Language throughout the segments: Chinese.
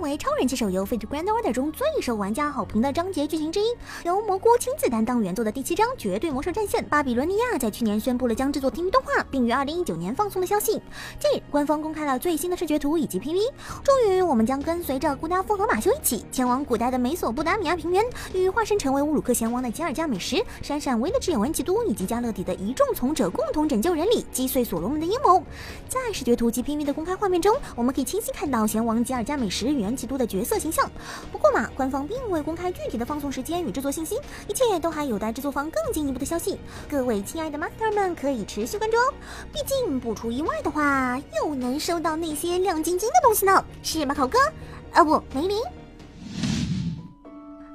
为超人气手游《Fate Grand Order》中最受玩家好评的章节剧情之一，由蘑菇亲自担当原作的第七章《绝对魔兽战线：巴比伦尼亚》在去年宣布了将制作 TV 动画，并于二零一九年放送的消息。近日，官方公开了最新的视觉图以及 PV。终于，我们将跟随着古达夫和马修一起前往古代的美索不达米亚平原，与化身成为乌鲁克贤王的吉尔加美什、闪闪威的挚友恩奇都以及加勒底的一众从者共同拯救人里，击碎所罗门的阴谋。在视觉图及 PV 的公开画面中，我们可以清晰看到贤王吉尔加美什与神奇度的角色形象。不过嘛，官方并未公开具体的放送时间与制作信息，一切都还有待制作方更进一步的消息。各位亲爱的 Master 们可以持续关注哦，毕竟不出意外的话，又能收到那些亮晶晶的东西呢，是吗，考哥？啊不，梅林。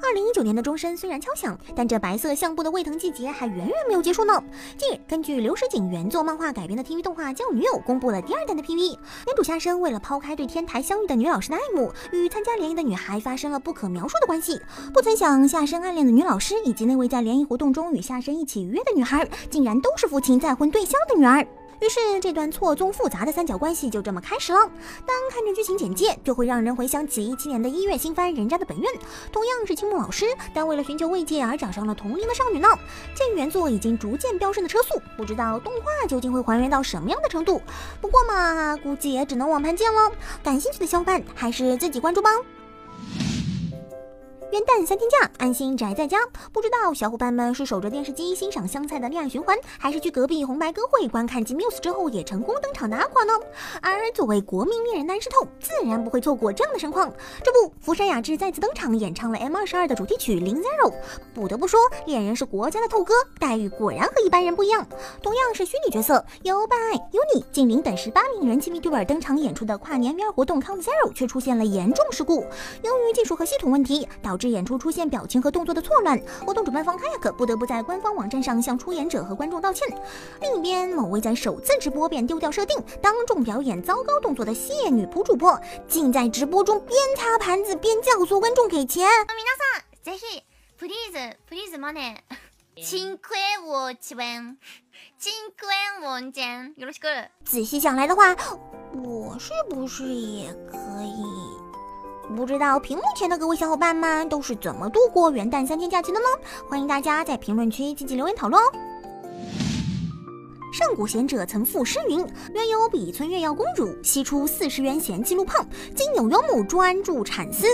二零一九年的钟声虽然敲响，但这白色相簿的胃疼季节还远远没有结束呢。近日，根据刘石井原作漫画改编的 TV 动画《叫女友》公布了第二弹的 PV。男主夏生为了抛开对天台相遇的女老师的爱慕，与参加联谊的女孩发生了不可描述的关系。不曾想，夏生暗恋的女老师以及那位在联谊活动中与夏生一起愉悦的女孩，竟然都是父亲再婚对象的女儿。于是，这段错综复杂的三角关系就这么开始了。单看着剧情简介，就会让人回想起一七年的一月新番《人家的本愿》，同样是青木老师，但为了寻求慰藉而找上了同龄的少女呢。鉴于原作已经逐渐飙升的车速，不知道动画究竟会还原到什么样的程度。不过嘛，估计也只能网盘见喽。感兴趣的小伙伴还是自己关注吧。元旦三天假，安心宅在家。不知道小伙伴们是守着电视机欣赏香菜的恋爱循环，还是去隔壁红白歌会观看《金 Muse》之后也成功登场的阿垮呢？而作为国民恋人单身透，自然不会错过这样的盛况。这不，福山雅治再次登场，演唱了 M 二十二的主题曲《零 Zero》。不得不说，恋人是国家的透哥，待遇果然和一般人不一样。同样是虚拟角色，有白、有你、静灵等十八名人气 VTuber 登场演出的跨年 VR 活动《Count Zero》却出现了严重事故，由于技术和系统问题，导致演出出现表情和动作的错乱，活动主办方 Kayak 不得不在官方网站上向出演者和观众道歉。另一边，某位在首次直播便丢掉设定、当众表演糟糕动作的谢女仆主播，竟在直播中边擦盘子边教唆观众给钱。皆さん、ぜひ please please money。cinque 五千元，cinque 五千，よろしく。仔细想来的话，我是不是也可以？ 不知道屏幕前的各位小伙伴们都是怎么度过元旦三天假期的呢？欢迎大家在评论区积极留言讨论哦。上古贤者曾赋诗云：“原有比村月药公主，西出四十元嫌弃路胖。今有幽母专注产丝。”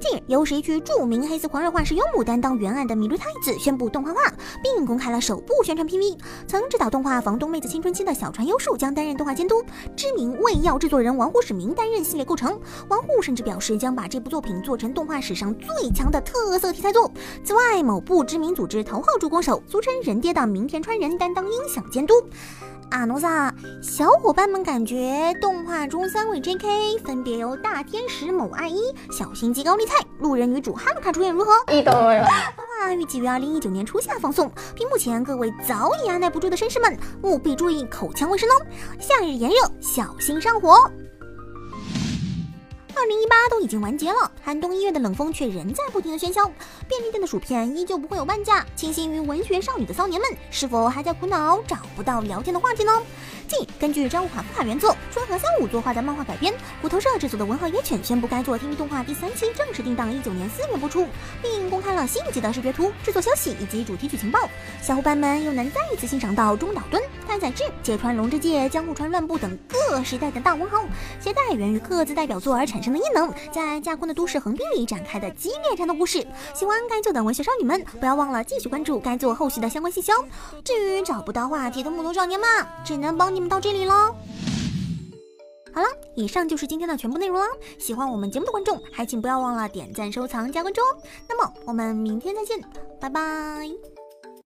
近日，由谁去著名黑丝狂热画师幽母担当原案的《米绿太子》宣布动画化，并公开了首部宣传 PV。曾指导动画《房东妹子青春期》的小川优树将担任动画监督，知名胃药制作人王户史明担任系列构成。王户甚至表示将把这部作品做成动画史上最强的特色题材作。此外，某部知名组织头号助攻手，俗称“人爹”的明田川人担当音响监督。阿诺萨，小伙伴们感觉动画中三位 JK 分别由大天使某爱一、小心机高丽菜、路人女主哈姆卡出演如何？动画预计于二零一九年初夏放送。屏幕前各位早已按耐不住的绅士们，务必注意口腔卫生哦！夏日炎热，小心上火。二零一八都已经完结了，寒冬一月的冷风却仍在不停的喧嚣。便利店的薯片依旧不会有半价，倾心于文学少女的骚年们是否还在苦恼找不到聊天的话题呢？近根据张武卡夫卡原作春和三五作画的漫画改编，骨头社制作的《文豪野犬》宣布该作 TV 动画第三期正式定档一九年四月播出，并公开了新一季的视觉图、制作消息以及主题曲情报。小伙伴们又能再一次欣赏到中岛敦、太宰治、芥川龙之介、江户川乱步等各时代的大文豪，携带源于各自代表作而产生的异能，在架空的都市横滨里展开的激烈战斗故事。喜欢该作的文学少女们，不要忘了继续关注该作后续的相关信息哦。至于找不到话题的木头少年们，只能帮你们到这里喽。好了，以上就是今天的全部内容了。喜欢我们节目的观众，还请不要忘了点赞、收藏、加关注哦。那么我们明天再见，拜拜。